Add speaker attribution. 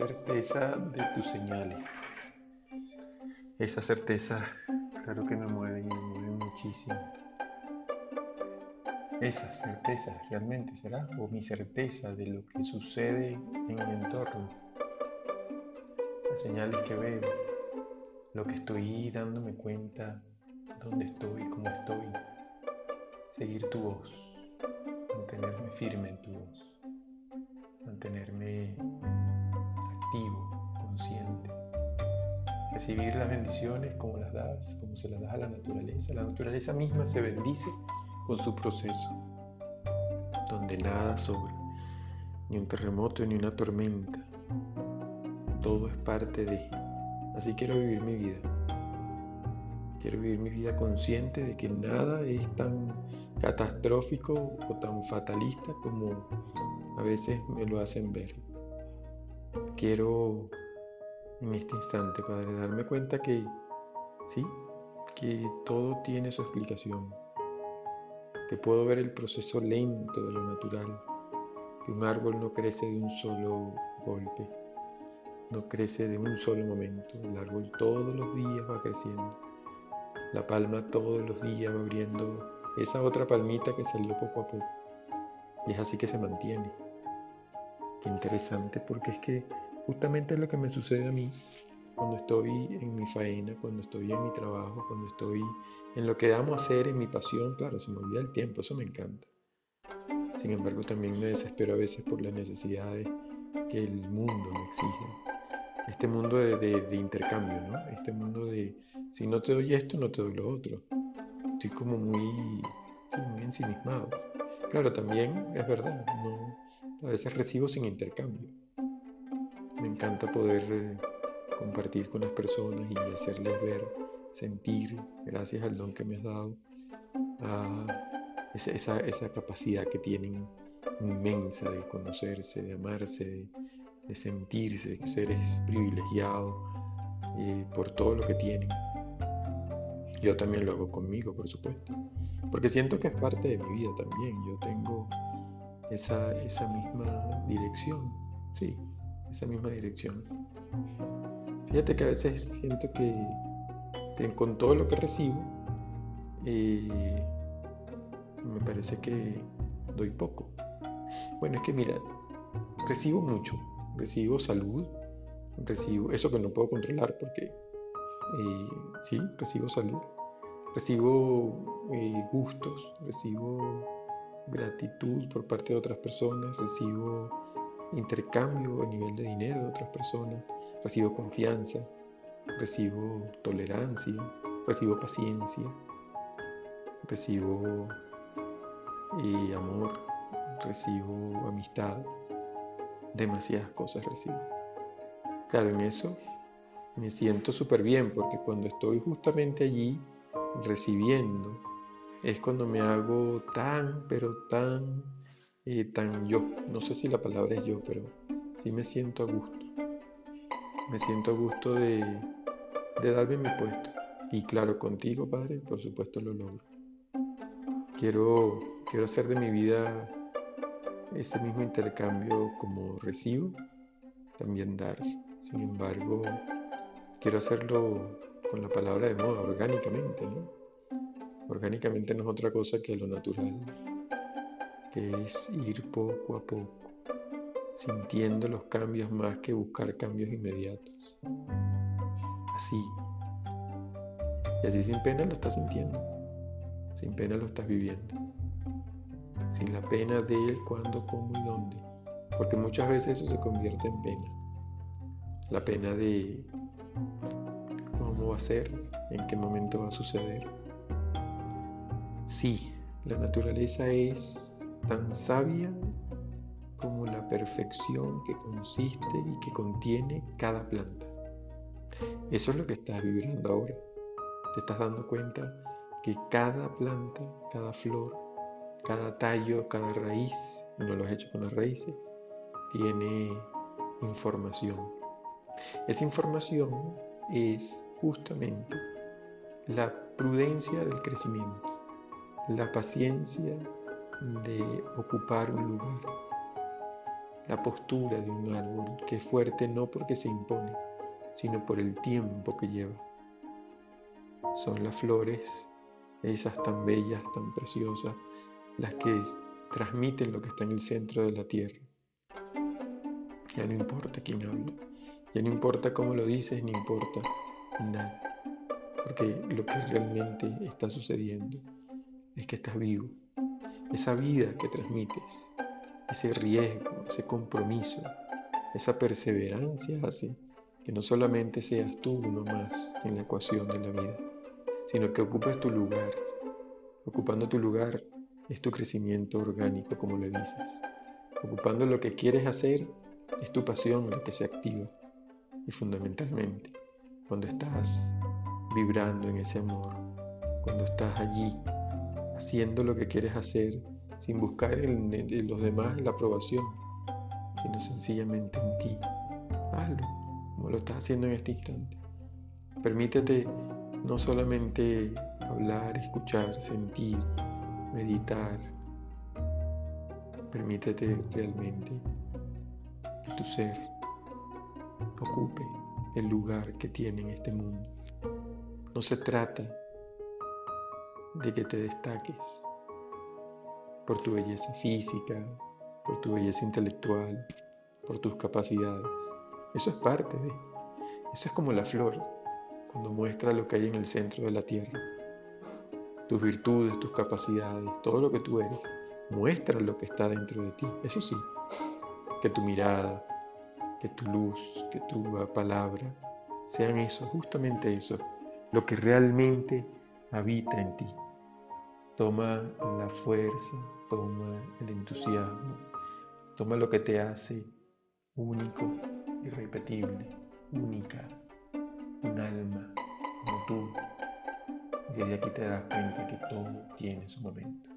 Speaker 1: certeza de tus señales. Esa certeza, claro que me mueven y me mueven muchísimo. Esa certeza realmente será, o mi certeza de lo que sucede en mi entorno. Las señales que veo, lo que estoy dándome cuenta, dónde estoy, cómo estoy. Seguir tu voz, mantenerme firme en tu voz, mantenerme Recibir las bendiciones como las das, como se las das a la naturaleza. La naturaleza misma se bendice con su proceso, donde nada sobra, ni un terremoto ni una tormenta. Todo es parte de. Así quiero vivir mi vida. Quiero vivir mi vida consciente de que nada es tan catastrófico o tan fatalista como a veces me lo hacen ver quiero en este instante, Padre, darme cuenta que sí, que todo tiene su explicación, que puedo ver el proceso lento de lo natural, que un árbol no crece de un solo golpe, no crece de un solo momento, el árbol todos los días va creciendo, la palma todos los días va abriendo esa otra palmita que salió poco a poco, y es así que se mantiene. Qué interesante porque es que justamente es lo que me sucede a mí cuando estoy en mi faena, cuando estoy en mi trabajo, cuando estoy en lo que amo hacer, en mi pasión. Claro, se me olvida el tiempo, eso me encanta. Sin embargo, también me desespero a veces por las necesidades que el mundo me exige. Este mundo de, intercambio, ¿no? Este mundo de, si no te doy esto, no te doy lo otro. Estoy como muy, muy ensimismado. Claro, también es verdad, no, a veces recibo sin intercambio. Me encanta poder eh, compartir con las personas y hacerles ver, sentir, gracias al don que me has dado, esa, capacidad que tienen inmensa de conocerse, de amarse, de, sentirse, de seres privilegiados eh, por todo lo que tienen. Yo también lo hago conmigo, por supuesto, porque siento que es parte de mi vida también. Yo tengo esa, esa misma dirección, sí, esa misma dirección. Fíjate que a veces siento que, con todo lo que recibo, eh, me parece que doy poco. Bueno, es que mira, recibo mucho, recibo salud, recibo eso que no puedo controlar porque eh, sí, recibo salud, recibo eh, gustos, recibo gratitud por parte de otras personas, recibo intercambio a nivel de dinero de otras personas, recibo confianza, recibo tolerancia, recibo paciencia, recibo eh, amor, recibo amistad, demasiadas cosas recibo. Claro, en eso me siento súper bien porque cuando estoy justamente allí recibiendo, es cuando me hago tan, pero tan y tan yo. No sé si la palabra es yo, pero sí me siento a gusto. Me siento a gusto de, de darme mi puesto. Y claro, contigo, Padre, por supuesto lo logro. Quiero, quiero hacer de mi vida ese mismo intercambio como recibo, también dar. Sin embargo, quiero hacerlo con la palabra de moda, orgánicamente, ¿no? Orgánicamente no es otra cosa que lo natural, es ir poco a poco, sintiendo los cambios más que buscar cambios inmediatos. Así. Y así sin pena lo estás sintiendo, sin pena lo estás viviendo, sin la pena de él, cuándo, cómo y dónde, porque muchas veces eso se convierte en pena. La pena de cómo va a ser, en qué momento va a suceder. Sí, la naturaleza es tan sabia como la perfección que consiste y que contiene cada planta. Eso es lo que estás vibrando ahora. Te estás dando cuenta que cada planta, cada flor, cada tallo, cada raíz, y no lo has hecho con las raíces, tiene información. Esa información es justamente la prudencia del crecimiento, la paciencia de ocupar un lugar, la postura de un árbol que es fuerte no porque se impone, sino por el tiempo que lleva. Son las flores, esas tan bellas, tan preciosas, las que transmiten lo que está en el centro de la tierra. Ya no importa quién habla, ya no importa cómo lo dices, ni importa nada, porque lo que realmente está sucediendo es que estás vivo. Esa vida que transmites, ese riesgo, ese compromiso, esa perseverancia hace que no solamente seas tú uno más en la ecuación de la vida, sino que ocupes tu lugar. Ocupando tu lugar es tu crecimiento orgánico, como le dices. Ocupando lo que quieres hacer es tu pasión la que se activa. Y fundamentalmente, cuando estás vibrando en ese amor, cuando estás allí haciendo lo que quieres hacer sin buscar en, los demás la aprobación, sino sencillamente en ti. Hazlo como lo estás haciendo en este instante. Permítete no solamente hablar, escuchar, sentir, meditar. Permítete realmente que tu ser ocupe el lugar que tiene en este mundo. No se trata de que te destaques por tu belleza física, por tu belleza intelectual, por tus capacidades. Eso es parte de. Eso es como la flor, cuando muestra lo que hay en el centro de la tierra. Tus virtudes, tus capacidades, todo lo que tú eres, muestra lo que está dentro de ti. Eso sí, que tu mirada, que tu luz, que tu palabra sean eso, justamente eso, lo que realmente habita en ti. Toma la fuerza, toma el entusiasmo, toma lo que te hace único, irrepetible, única, un alma como tú. Y desde aquí te das cuenta que todo tiene su momento.